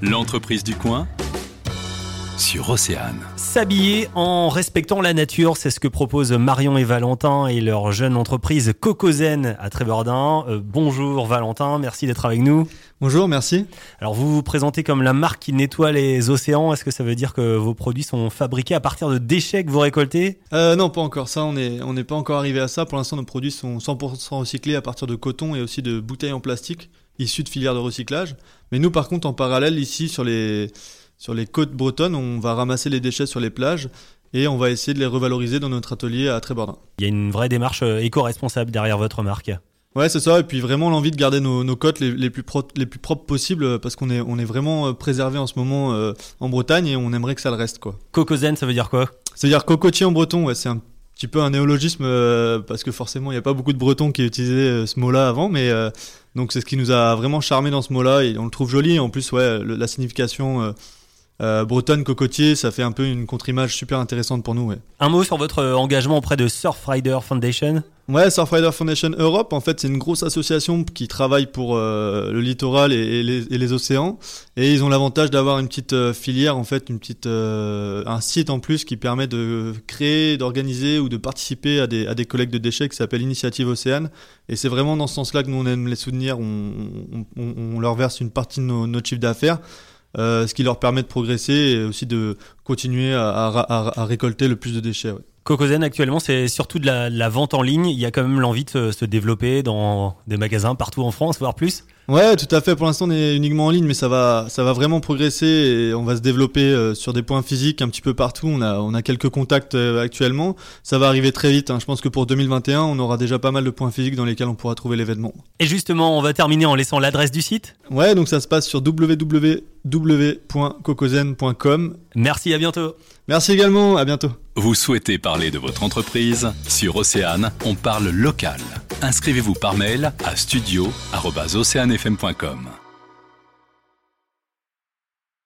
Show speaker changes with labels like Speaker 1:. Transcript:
Speaker 1: L'entreprise du coin sur Océane.
Speaker 2: S'habiller en respectant la nature, c'est ce que proposent Marion et Valentin et leur jeune entreprise Cocozen à Trébordan. Euh, bonjour Valentin, merci d'être avec nous.
Speaker 3: Bonjour, merci.
Speaker 2: Alors vous vous présentez comme la marque qui nettoie les océans. Est-ce que ça veut dire que vos produits sont fabriqués à partir de déchets que vous récoltez?
Speaker 3: Euh, Non, pas encore. Ça, on n'est on n'est pas encore arrivé à ça. Pour l'instant, nos produits sont 100% recyclés à partir de coton et aussi de bouteilles en plastique issues de filières de recyclage. Mais nous, par contre, en parallèle, ici, sur les sur les côtes bretonnes, on va ramasser les déchets sur les plages et on va essayer de les revaloriser dans notre atelier à Trébordin.
Speaker 2: Il y a une vraie démarche euh, éco-responsable derrière votre marque.
Speaker 3: Ouais, c'est ça. Et puis vraiment l'envie de garder nos, côtes les, plus les plus propres possibles euh, parce qu'on est, on est vraiment euh, préservé en ce moment en Bretagne et on aimerait que ça le reste. quoi.
Speaker 2: Cocozen, ça veut dire quoi?
Speaker 3: Ça veut dire cocotier en breton. Ouais, c'est un petit peu un néologisme parce que forcément il n'y a pas beaucoup de bretons qui utilisaient ce mot-là avant. Mais donc c'est ce qui nous a vraiment charmé dans ce mot-là et on le trouve joli. En plus, ouais, la signification euh, bretonne cocotier, ça fait un peu une contre-image super intéressante pour nous.
Speaker 2: Un mot sur votre euh, engagement auprès de Surfrider Foundation?
Speaker 3: Ouais, Surfrider Foundation Europe, en fait, c'est une grosse association qui travaille pour euh, le littoral et, les, océans. Et ils ont l'avantage d'avoir une petite euh, filière, en fait, une petite, un site en plus qui permet de créer, d'organiser ou de participer à des, à des collectes de déchets qui s'appelle Initiative Océane. Et c'est vraiment dans ce sens-là que nous, on aime les soutenir. On, on, leur verse une partie de nos, notre chiffre d'affaires. Euh, ce qui leur permet de progresser et aussi de continuer à, récolter le plus de déchets.
Speaker 2: Cocozen actuellement c'est surtout de la, vente en ligne. Il y a quand même l'envie de se, développer dans des magasins partout en France, voire plus.
Speaker 3: Ouais, tout à fait. Pour l'instant, on est uniquement en ligne, mais ça va, ça va vraiment progresser et on va se développer euh, sur des points physiques un petit peu partout. On a, on a quelques contacts euh, actuellement. Ça va arriver très vite. Hein. Je pense que pour 2021, on aura déjà pas mal de points physiques dans lesquels on pourra trouver l'événement.
Speaker 2: Et justement, on va terminer en laissant l'adresse du site?
Speaker 3: Ouais, donc ça se passe sur www.cocozen.com.
Speaker 2: Merci, à bientôt.
Speaker 3: Merci également, à bientôt.
Speaker 1: Vous souhaitez parler de votre entreprise? Sur Océane, on parle local. Inscrivez-vous par mail à studio.oceanefm.com.